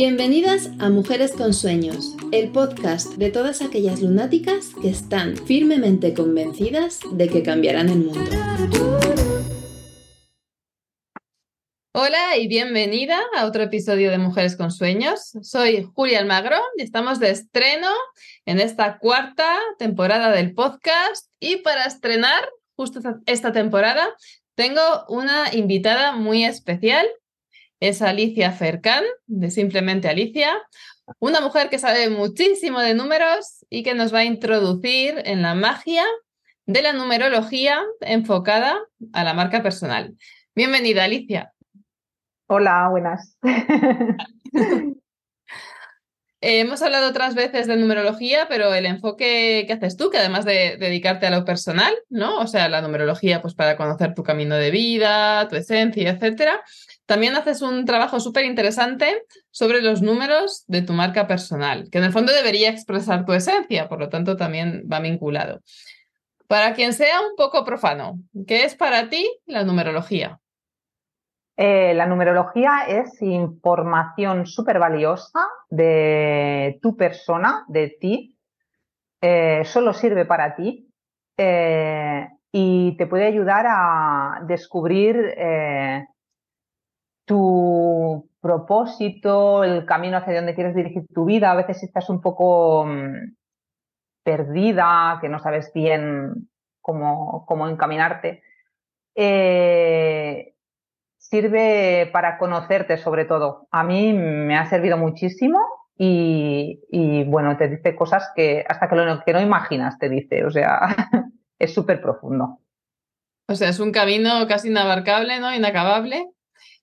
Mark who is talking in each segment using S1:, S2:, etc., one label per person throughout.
S1: Bienvenidas a Mujeres con Sueños, el podcast de todas aquellas lunáticas que están firmemente convencidas de que cambiarán el mundo.
S2: Hola y bienvenida a otro episodio de Mujeres con Sueños. Soy Julia Almagro y estamos de estreno en esta cuarta temporada del podcast y para estrenar justo esta temporada tengo una invitada muy especial es Alicia Fercán, de Simplemente Alicia, una mujer que sabe muchísimo de números y que nos va a introducir en la magia de la numerología enfocada a la marca personal. Bienvenida, Alicia.
S3: Hola, buenas.
S2: hemos hablado otras veces de numerología, pero el enfoque que haces tú, que además de dedicarte a lo personal, ¿no? O sea, la numerología, pues para conocer tu camino de vida, tu esencia, etcétera, también haces un trabajo súper interesante sobre los números de tu marca personal, que en el fondo debería expresar tu esencia, por lo tanto también va vinculado. Para quien sea un poco profano, ¿qué es para ti la numerología?
S3: Eh, la numerología es información súper valiosa de tu persona, de ti. Eh, solo sirve para ti eh, y te puede ayudar a descubrir tu propósito, el camino hacia donde quieres dirigir tu vida. A veces estás un poco mm, perdida, que no sabes bien cómo, cómo encaminarte. Eh, sirve para conocerte sobre todo. A mí me ha servido muchísimo y, bueno, te dice cosas que hasta que, lo, que no imaginas te dice. O sea, es súper profundo.
S2: O sea, es un camino casi inabarcable, ¿no? Inacabable.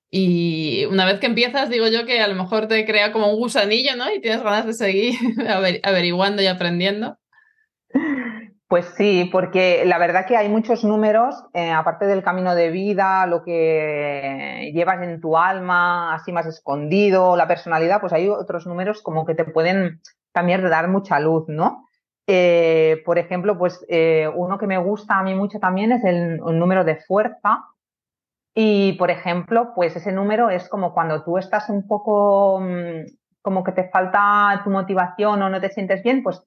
S2: Y una vez que empiezas, digo yo que a lo mejor te crea como un gusanillo, ¿no? Y tienes ganas de seguir averiguando y aprendiendo.
S3: Pues sí, porque la verdad que hay muchos números, eh, aparte del camino de vida, lo que llevas en tu alma, así más escondido, la personalidad, pues hay otros números como que te pueden también dar mucha luz, ¿no? Eh, por ejemplo, pues eh, uno que me gusta a mí mucho también es el número de fuerza, y, por ejemplo, pues ese número es como cuando tú estás un poco mm, como que te falta tu motivación o no te sientes bien, pues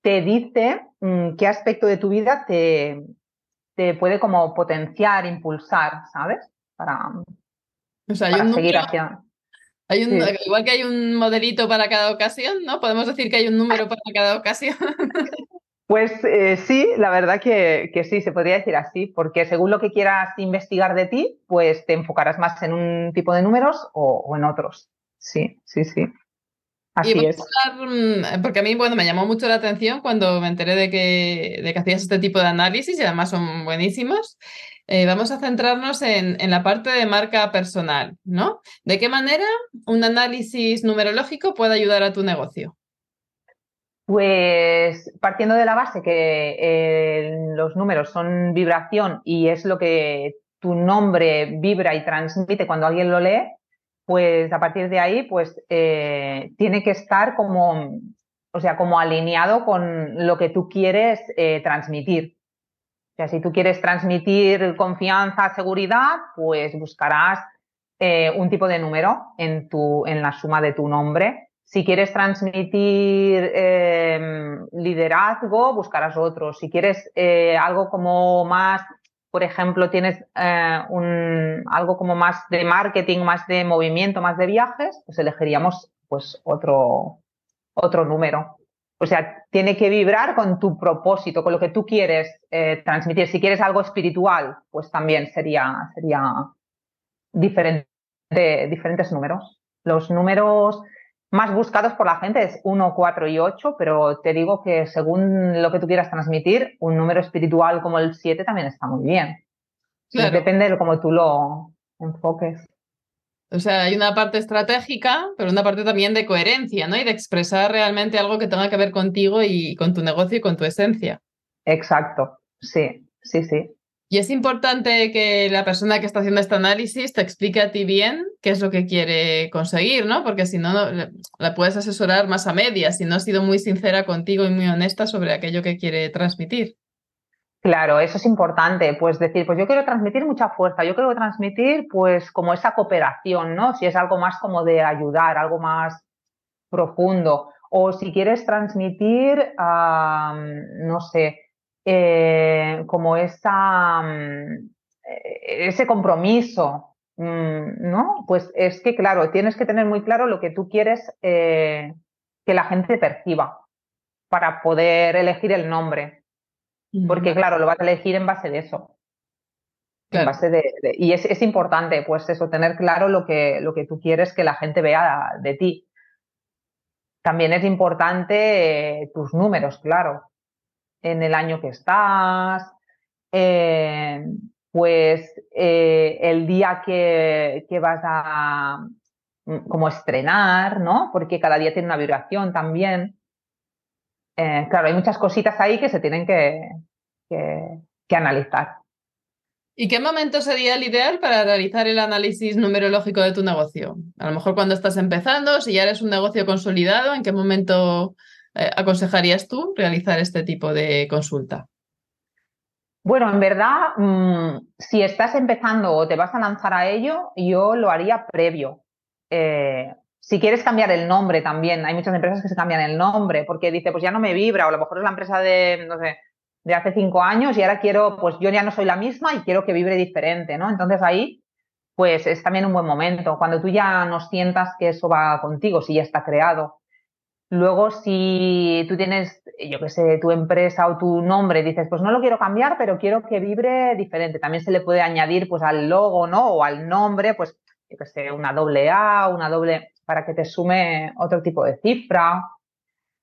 S3: te dice mm, qué aspecto de tu vida te, te puede como potenciar, impulsar, ¿sabes? Para, seguir hacia...
S2: Hay un, Igual que hay un modelito para cada ocasión, ¿no? Podemos decir que hay un número para cada ocasión.
S3: Pues eh, sí, la verdad que, sí, se podría decir así, porque según lo que quieras investigar de ti, pues te enfocarás más en un tipo de números o, en otros. Sí, sí, sí. Así es.
S2: Mm, porque a mí, bueno, me llamó mucho la atención cuando me enteré de que, de que hacías este tipo de análisis y además son buenísimos. Eh, vamos a centrarnos en, en, la parte de marca personal, ¿no? ¿De qué manera un análisis numerológico puede ayudar a tu negocio?
S3: Pues partiendo de la base que eh, los números son vibración y es lo que tu nombre vibra y transmite cuando alguien lo lee, pues a partir de ahí, pues eh, tiene que estar como, o sea, como alineado con lo que tú quieres eh, transmitir. O sea, si tú quieres transmitir confianza, seguridad, pues buscarás un tipo de número en, tu, en la suma de tu nombre si quieres transmitir em, liderazgo, buscarás otro. Si quieres eh, algo como más, por ejemplo, tienes eh, un, algo como más de marketing, más de movimiento, más de viajes, pues elegiríamos pues otro, otro número. O sea, tiene que vibrar con tu propósito, con lo que tú quieres eh, transmitir. Si quieres algo espiritual, pues también sería, sería diferente, diferentes números. Los números más buscados por la gente es 1, 4 y 8, pero te digo que según lo que tú quieras transmitir, un número espiritual como el 7 también está muy bien. Depende de cómo tú lo enfoques.
S2: O sea, hay una parte estratégica, pero una parte también de coherencia, ¿no? Y de expresar realmente algo que tenga que ver contigo y con tu negocio y con tu esencia.
S3: Exacto, sí, sí, sí.
S2: Y es importante que la persona que está haciendo este análisis te explique a ti bien qué es lo que quiere conseguir, ¿no? Porque si no, la puedes asesorar más a medias si no ha sido muy sincera contigo y muy honesta sobre aquello que quiere transmitir.
S3: Claro, eso es importante, pues decir, pues yo quiero transmitir mucha fuerza, yo quiero transmitir pues como esa cooperación, ¿no? Si es algo más como de ayudar, algo más profundo, o si quieres transmitir, no sé, eh, como esa, mm, ese compromiso, mm, ¿no? Pues es que, claro, tienes que tener muy claro lo que tú quieres eh, que la gente perciba para poder elegir el nombre. Porque, claro, lo vas a elegir en base de eso. En base de, y es, es, importante, pues eso, tener claro lo que, lo que tú quieres que la gente vea de ti. También es importante eh, tus números, claro. En el año que estás, eh, pues eh, el día que, que, vas a mm, como estrenar, ¿no? Porque cada día tiene una vibración también. Eh, claro, hay muchas cositas ahí que se tienen que, que, analizar.
S2: ¿Y qué momento sería el ideal para realizar el análisis numerológico de tu negocio? A lo mejor cuando estás empezando, si ya eres un negocio consolidado, ¿en qué momento aconsejarías tú realizar este tipo de consulta?
S3: Bueno, en verdad, mm, si estás empezando o te vas a lanzar a ello, yo lo haría previo. Eh, si quieres cambiar el nombre también, hay muchas empresas que se cambian el nombre porque dice, pues ya no me vibra, o a lo mejor es la empresa de, no sé, de hace cinco años y ahora quiero, pues yo ya no soy la misma y quiero que vibre diferente, ¿no? Entonces ahí, pues es también un buen momento, cuando tú ya no sientas que eso va contigo, si ya está creado. Luego, si tú tienes, yo qué sé, tu empresa o tu nombre, dices, pues no lo quiero cambiar, pero quiero que vibre diferente. También se le puede añadir, pues al logo, ¿no? O al nombre, pues, yo qué sé, una doble A, una doble para que te sume otro tipo de cifra.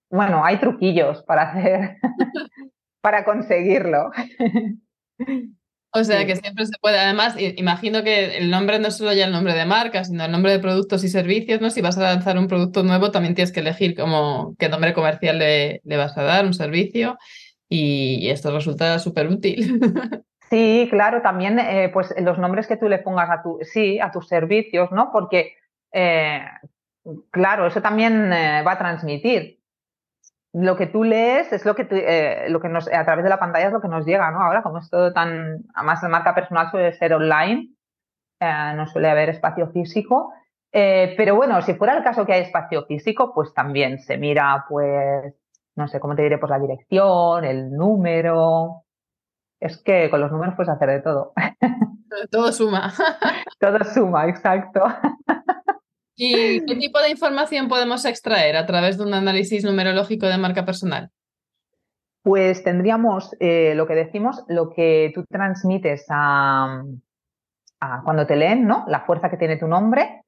S3: Bueno, hay truquillos para hacer, para conseguirlo.
S2: O sea que siempre se puede. Además, imagino que el nombre no es solo ya el nombre de marca, sino el nombre de productos y servicios, ¿no? Si vas a lanzar un producto nuevo, también tienes que elegir como qué nombre comercial le, vas a dar, un servicio, y esto resulta súper útil.
S3: Sí, claro, también eh, pues los nombres que tú le pongas a tu, sí, a tus servicios, ¿no? Porque eh, Claro, eso también eh, va a transmitir. Lo que tú lees es lo que, eh, lo que nos, a través de la pantalla es lo que nos llega, ¿no? Ahora, como es todo tan, además la marca personal suele ser online, eh, no suele haber espacio físico. pero bueno, si fuera el caso que hay espacio físico, pues también se mira, pues, no sé, ¿cómo te diré? Pues la dirección, el número. Es que con los números puedes hacer de todo.
S2: Todo suma.
S3: todo suma, exacto.
S2: ¿Y qué tipo de información podemos extraer a través de un análisis numerológico de marca personal?
S3: Pues tendríamos eh, lo que decimos, lo que tú transmites a, cuando te leen, ¿no? La fuerza que tiene tu nombre.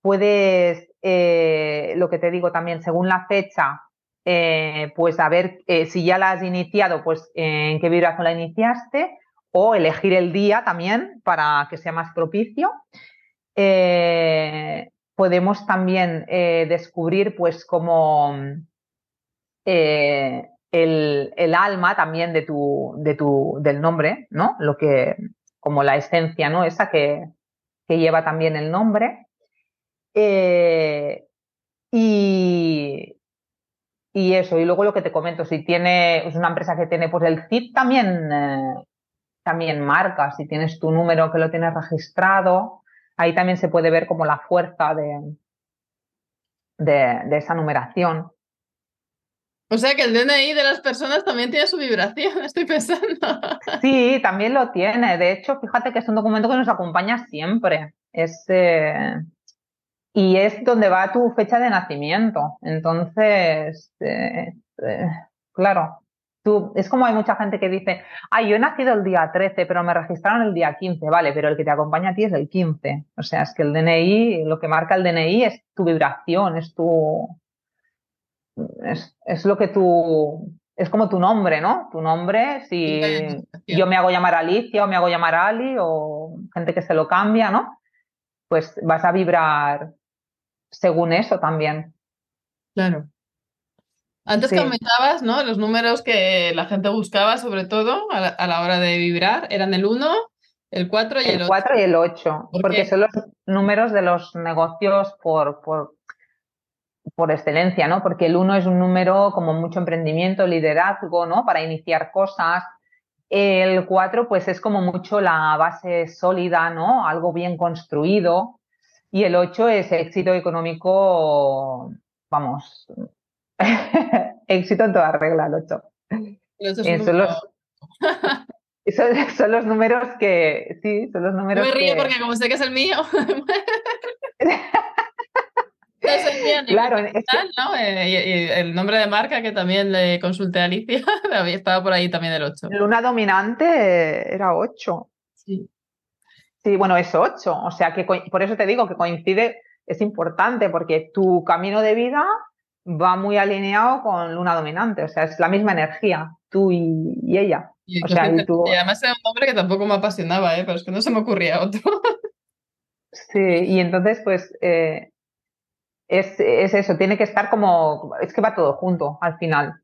S3: Puedes, eh, lo que te digo también, según la fecha, eh, pues a ver si ya la has iniciado, pues en qué vibración la iniciaste, o elegir el día también para que sea más propicio podemos también eh, descubrir pues como eh, el, alma también de tu, de tu, del nombre, ¿no? Lo que, como la esencia, ¿no? Esa que, que lleva también el nombre. Eh, y, y eso, y luego lo que te comento, si tiene, es una empresa que tiene pues el CIT también, también marca, si tienes tu número que lo tienes registrado, ahí también se puede ver como la fuerza de, de, esa numeración.
S2: O sea que el DNI de las personas también tiene su vibración, estoy pensando.
S3: Sí, también lo tiene. De hecho, fíjate que es un documento que nos acompaña siempre. Es, eh, y es donde va tu fecha de nacimiento. Entonces, eh, eh, claro, es como hay mucha gente que dice, ay, yo he nacido el día 13, pero me registraron el día 15, vale, pero el que te acompaña a ti es el 15. O sea, es que el DNI, lo que marca el DNI es tu vibración, es tu... Es, lo que tú... Es como tu nombre, ¿no? Tu nombre, si yo me hago llamar Alicia o me hago llamar Ali o gente que se lo cambia, ¿no? Pues vas a vibrar según eso también.
S2: Claro. Antes comentabas, ¿no? Los números que la gente buscaba, sobre todo a la, hora de vibrar, eran el 1, el 4 y el, 8.
S3: El 4 y el 8, porque son los números de los negocios por, por, por excelencia, ¿no? Porque el 1 es un número como mucho emprendimiento, liderazgo, ¿no? Para iniciar cosas. El 4 pues es como mucho la base sólida, ¿no? Algo bien construido. Y el 8 es éxito económico, vamos, éxito en toda regla, el 8. son, los, son, los números que, sí, son los números
S2: No me río
S3: que...
S2: porque como sé que es el mío.
S3: claro,
S2: ¿no? Eh, y, el nombre de marca que también le consulté a Alicia, había estado por ahí también el 8.
S3: Luna dominante era 8.
S2: Sí.
S3: Sí, bueno, es 8. O sea que por eso te digo que coincide, es importante porque tu camino de vida va muy alineado con luna dominante. O sea, es la misma energía, tú y, ella.
S2: Y,
S3: o sea,
S2: y, tú... y, además era un nombre que tampoco me apasionaba, ¿eh? pero es que no se me ocurría otro.
S3: sí, y entonces, pues, eh, es, es, eso, tiene que estar como, es que va todo junto al final.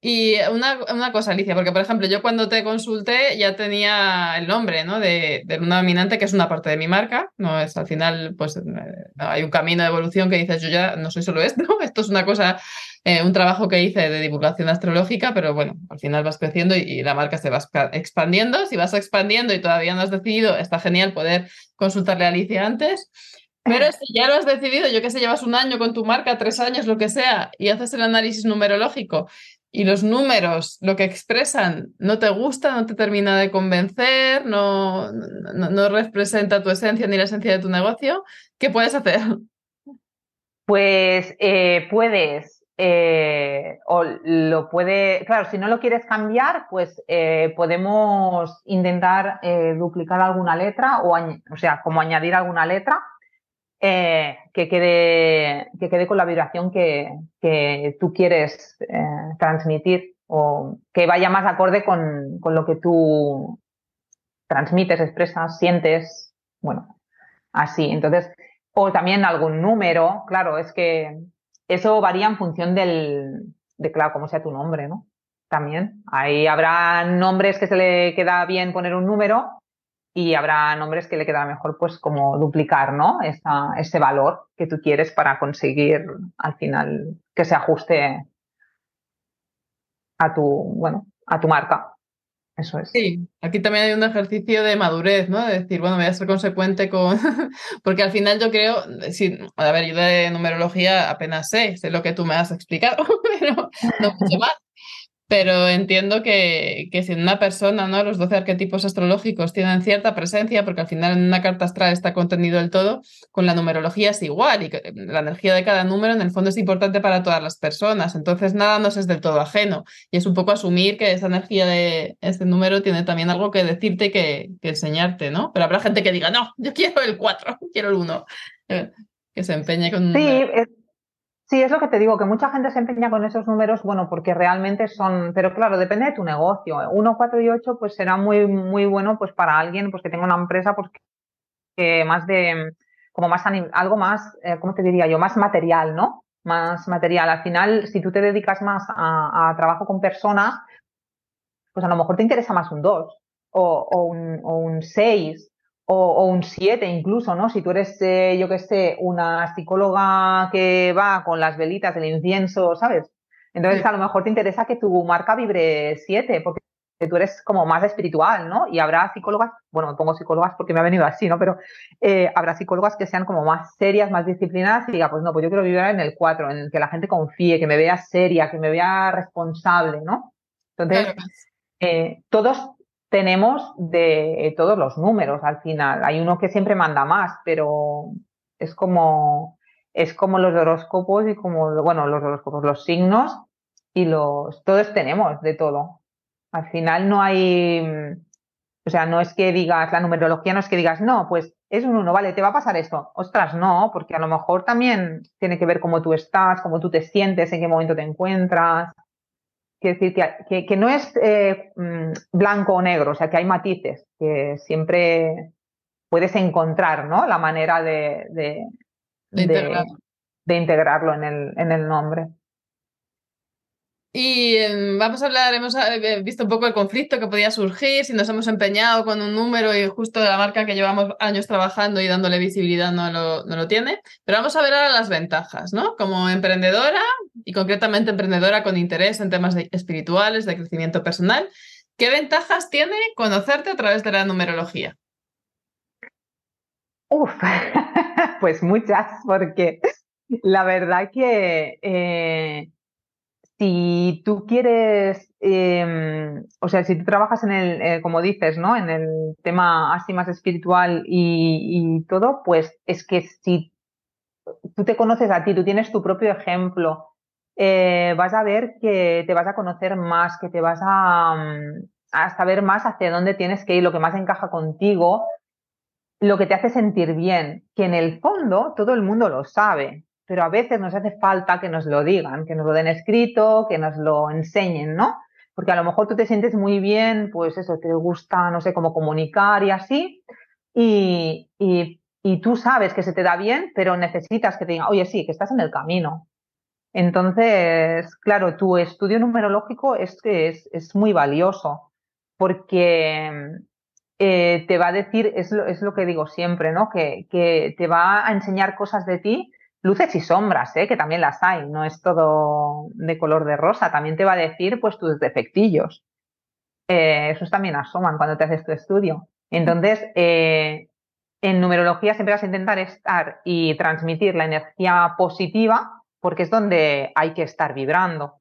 S2: Y una, una, cosa, Alicia, porque por ejemplo, yo cuando te consulté ya tenía el nombre ¿no? de, de Luna Dominante, que es una parte de mi marca, no es al final, pues eh, hay un camino de evolución que dices, yo ya no soy solo esto, esto es una cosa, eh, un trabajo que hice de divulgación astrológica, pero bueno, al final vas creciendo y, y, la marca se va expandiendo, si vas expandiendo y todavía no has decidido, está genial poder consultarle a Alicia antes. Pero si ya lo has decidido, yo que sé, llevas un año con tu marca, tres años, lo que sea, y haces el análisis numerológico y los números, lo que expresan, no te gusta, no te termina de convencer, no, no, representa tu esencia ni la esencia de tu negocio, ¿qué puedes hacer?
S3: Pues eh, puedes, eh, o lo puede, claro, si no lo quieres cambiar, pues eh, podemos intentar eh, duplicar alguna letra o, o sea, como añadir alguna letra eh, que, quede, que quede con la vibración que, que tú quieres eh, transmitir o que vaya más acorde con, con, lo que tú transmites, expresas, sientes, bueno, así. Entonces, o también algún número, claro, es que eso varía en función del, de, claro, cómo sea tu nombre, ¿no? También. Ahí habrá nombres que se le queda bien poner un número y habrá nombres que le quedará mejor pues como duplicar, ¿no? Esa, ese valor que tú quieres para conseguir al final que se ajuste a tu, bueno, a tu marca. Eso es.
S2: Sí, aquí también hay un ejercicio de madurez, ¿no? De decir, bueno, voy a ser consecuente con. Porque al final yo creo, sí, a ver, yo de numerología apenas sé, sé lo que tú me has explicado, pero no mucho más. Pero entiendo que, que, si en una persona, ¿no? Los 12 arquetipos astrológicos tienen cierta presencia, porque al final en una carta astral está contenido el todo, con la numerología es igual, y la energía de cada número en el fondo es importante para todas las personas. Entonces nada nos es del todo ajeno. Y es un poco asumir que esa energía de ese número tiene también algo que decirte y que, que enseñarte, ¿no? Pero habrá gente que diga, no, yo quiero el 4, quiero el 1. Eh, que se empeñe con.
S3: Sí, es Sí, es lo que te digo, que mucha gente se empeña con esos números, bueno, porque realmente son, pero claro, depende de tu negocio. 1, 4 y 8, pues será muy, muy bueno pues para alguien pues que tenga una empresa pues que más de, como más, algo más, eh, ¿cómo te diría yo? Más material, ¿no? Más material. Al final, si tú te dedicas más a, a trabajo con personas, pues a lo mejor te interesa más un 2 o, o un, 6 o, o un 7 incluso, ¿no? Si tú eres, eh, yo que sé, una psicóloga que va con las velitas, el incienso, ¿sabes? Entonces a lo mejor te interesa que tu marca vibre 7, porque tú eres como más espiritual, ¿no? Y habrá psicólogas, bueno, me pongo psicólogas porque me ha venido así, ¿no? Pero eh, habrá psicólogas que sean como más serias, más disciplinadas y diga, pues no, pues yo quiero vivir en el 4, en el que la gente confíe, que me vea seria, que me vea responsable, ¿no? Entonces, eh, todos tenemos de todos los números al final. Hay uno que siempre manda más, pero es como, es como los horóscopos y como, bueno, los horóscopos, los signos y los, todos tenemos de todo. Al final no hay, o sea, no es que digas, la numerología no es que digas, no, pues es un uno, vale, te va a pasar esto. Ostras, no, porque a lo mejor también tiene que ver cómo tú estás, cómo tú te sientes, en qué momento te encuentras. Quiere decir que, que, no es eh, mm, blanco o negro, o sea, que hay matices, que siempre puedes encontrar, ¿no? La manera de, de,
S2: de,
S3: de, integrarlo en el, en el nombre.
S2: Y em, vamos a hablar, hemos eh, visto un poco el conflicto que podía surgir si nos hemos empeñado con un número y justo la marca que llevamos años trabajando y dándole visibilidad no lo, no lo tiene. Pero vamos a ver ahora las ventajas, ¿no? Como emprendedora y concretamente emprendedora con interés en temas espirituales, de crecimiento personal, ¿qué ventajas tiene conocerte a través de la numerología?
S3: Uf, pues muchas, porque la verdad que eh, si tú quieres, em, o sea, si tú trabajas en el, eh, como dices, ¿no? En el tema así más espiritual y, todo, pues es que si tú te conoces a ti, tú tienes tu propio ejemplo, eh, vas a ver que te vas a conocer más, que te vas a, mm, a saber más hacia dónde tienes que ir, lo que más encaja contigo, lo que te hace sentir bien, que en el fondo todo el mundo lo sabe pero a veces nos hace falta que nos lo digan, que nos lo den escrito, que nos lo enseñen, ¿no? Porque a lo mejor tú te sientes muy bien, pues eso, te gusta, no sé, cómo comunicar y así, y, tú sabes que se te da bien, pero necesitas que te digan, oye, sí, que estás en el camino. Entonces, claro, tu estudio numerológico es, es, muy valioso porque eh, te va a decir, es lo, es lo que digo siempre, ¿no? Que, te va a enseñar cosas de ti luces y sombras, ¿eh? que también las hay, no es todo de color de rosa, también te va a decir pues tus defectillos. Eh, esos también asoman cuando te haces tu estudio. Entonces, eh, en numerología siempre vas a intentar estar y transmitir la energía positiva porque es donde hay que estar vibrando.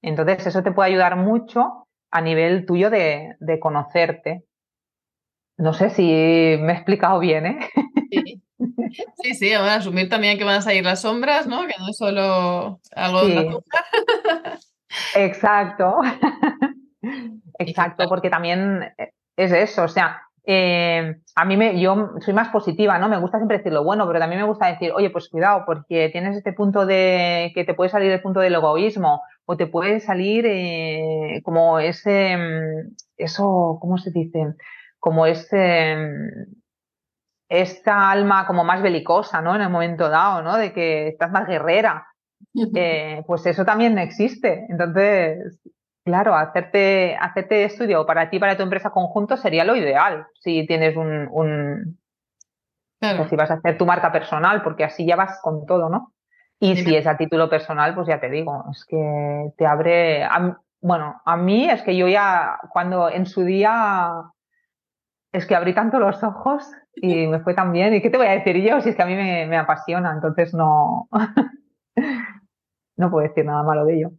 S3: Entonces, eso te puede ayudar mucho a nivel tuyo de, de conocerte. No sé si me he explicado bien, ¿eh?
S2: Sí, sí, a asumir también que van a salir las sombras, ¿no? Que no es solo algo
S3: de Exacto. Exacto, porque también es eso, o sea, eh, a mí me, yo soy más positiva, ¿no? Me gusta siempre decir lo bueno, pero también me gusta decir, oye, pues cuidado, porque tienes este punto de que te puede salir el punto del egoísmo o te puede salir eh, como ese, mm, eso, ¿cómo se dice? Como ese mm, esta alma como más belicosa, ¿no? En el momento dado, ¿no? De que estás más guerrera. Eh, pues eso también existe. Entonces, claro, hacerte, hacerte estudio para ti, para tu empresa conjunto sería lo ideal. Si tienes un, un si vas a hacer tu marca personal, porque así ya vas con todo, ¿no? Y si es a título personal, pues ya te digo, es que te abre, bueno, a mí es que yo ya cuando en su día es que abrí tanto los ojos y me fue tan bien. ¿Y qué te voy a decir yo si es que a mí me, apasiona? Entonces no, no puedo decir nada malo de ello.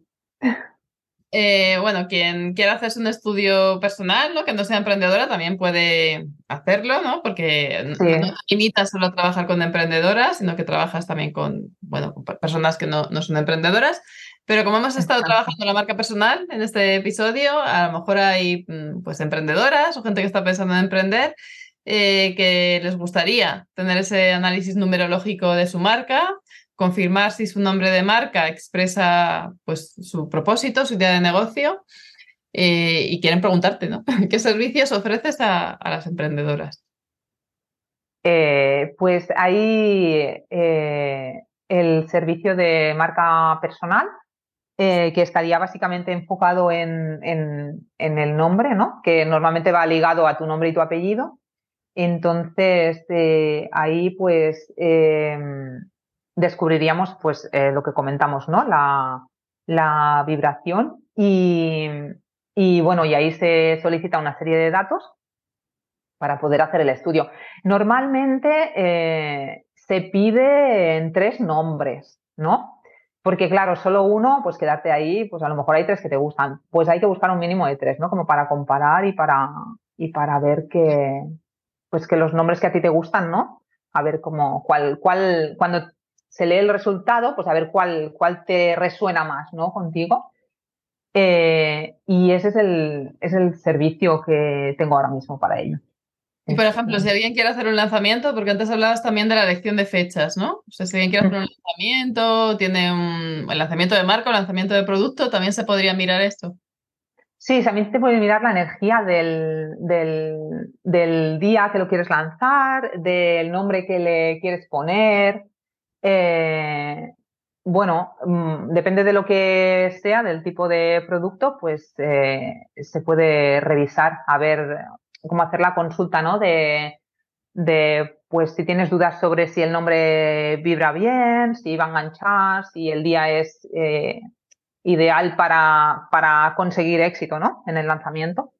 S2: Eh, bueno, quien quiera hacerse un estudio personal, ¿no? que no sea emprendedora, también puede hacerlo, ¿no? Porque no te limitas solo a trabajar con emprendedoras, sino que trabajas también con, bueno, con personas que no, no son emprendedoras. Pero como hemos estado trabajando en la marca personal en este episodio, a lo mejor hay mm, pues emprendedoras o gente que está pensando en emprender eh, que les gustaría tener ese análisis numerológico de su marca, confirmar si su nombre de marca expresa pues su propósito, su idea de negocio eh, y quieren preguntarte, ¿no? ¿Qué servicios ofreces a, las emprendedoras?
S3: Eh, pues hay el servicio de marca personal, eh, que estaría básicamente enfocado en, el nombre, ¿no? Que normalmente va ligado a tu nombre y tu apellido. Entonces, eh, ahí pues em, descubriríamos pues eh, lo que comentamos, ¿no? La, vibración y, y, bueno, y ahí se solicita una serie de datos para poder hacer el estudio. Normalmente se pide en tres nombres, ¿no? Porque claro, solo uno, pues quedarte ahí, pues a lo mejor hay tres que te gustan. Pues hay que buscar un mínimo de tres, ¿no? Como para comparar y para, y para ver que, pues que los nombres que a ti te gustan, ¿no? A ver cómo, cuál, cuál, cuando se lee el resultado, pues a ver cuál, cuál te resuena más, ¿no? Contigo. Eh, y ese es el, es el servicio que tengo ahora mismo para ello.
S2: Y por ejemplo, si alguien quiere hacer un lanzamiento, porque antes hablabas también de la elección de fechas, ¿no? O sea, si alguien quiere hacer un lanzamiento, tiene un el lanzamiento de marca o lanzamiento de producto, también se podría mirar esto.
S3: Sí, también se puede mirar la energía del, del, día que lo quieres lanzar, del nombre que le quieres poner. Eh, bueno, mm, depende de lo que sea, del tipo de producto, pues eh, se puede revisar a ver cómo hacer la consulta, ¿no? De, de, pues, si tienes dudas sobre si el nombre vibra bien, si va a enganchar, si el día es eh, ideal para, para conseguir éxito, ¿no? En el lanzamiento.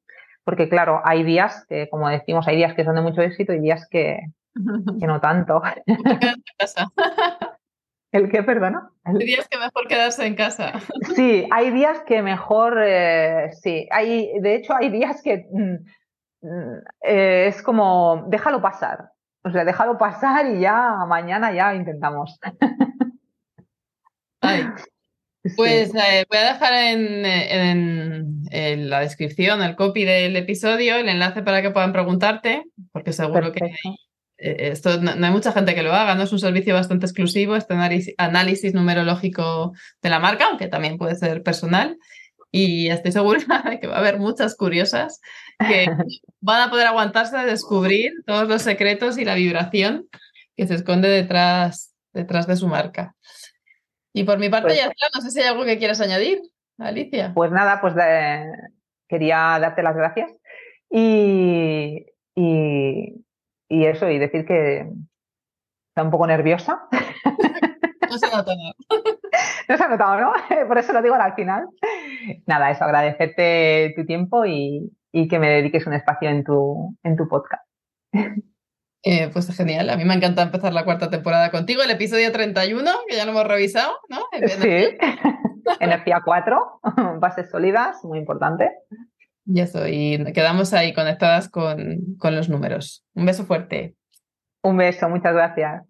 S3: Porque, claro, hay días que, como decimos, hay días que son de mucho éxito y días que, que no tanto. ¿El qué, perdona?
S2: Hay días que mejor quedarse en casa.
S3: Sí, hay días que mejor, eh, sí, hay, de hecho hay días que mm, eh, es como, déjalo pasar, o sea, déjalo pasar y ya mañana ya intentamos.
S2: Pues eh, voy a dejar en, en, la descripción, el copy del episodio, el enlace para que puedan preguntarte, porque seguro que eh, esto no, hay mucha gente que lo haga, ¿no? Es un servicio bastante exclusivo, este análisis, numerológico de la marca, aunque también puede ser personal. Y estoy segura de que va a haber muchas curiosas que van a poder aguantarse a descubrir todos los secretos y la vibración que se esconde detrás, detrás de su marca. Y por mi parte pues ya está, no sé si hay algo que quieras añadir, Alicia.
S3: Pues nada, pues quería darte las gracias y, y eso, y decir que está un poco nerviosa.
S2: No se ha notado.
S3: No se ha notado, ¿no? Por eso lo digo al final. Nada, eso, agradecerte tu tiempo y, que me dediques un espacio en tu, en tu podcast.
S2: Eh, pues genial, a mí me encanta empezar la cuarta temporada contigo, el episodio 31, que ya lo hemos revisado, ¿no?
S3: Sí, energía 4, bases sólidas, muy importante.
S2: Y eso, y quedamos ahí conectadas con, los números. Un beso fuerte.
S3: Un beso, muchas gracias.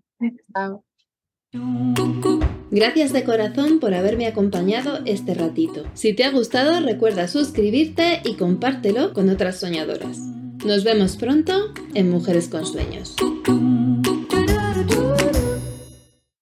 S1: Gracias de corazón por haberme acompañado este ratito. Si te ha gustado, recuerda suscribirte y compártelo con otras soñadoras. Nos vemos pronto en Mujeres con Sueños.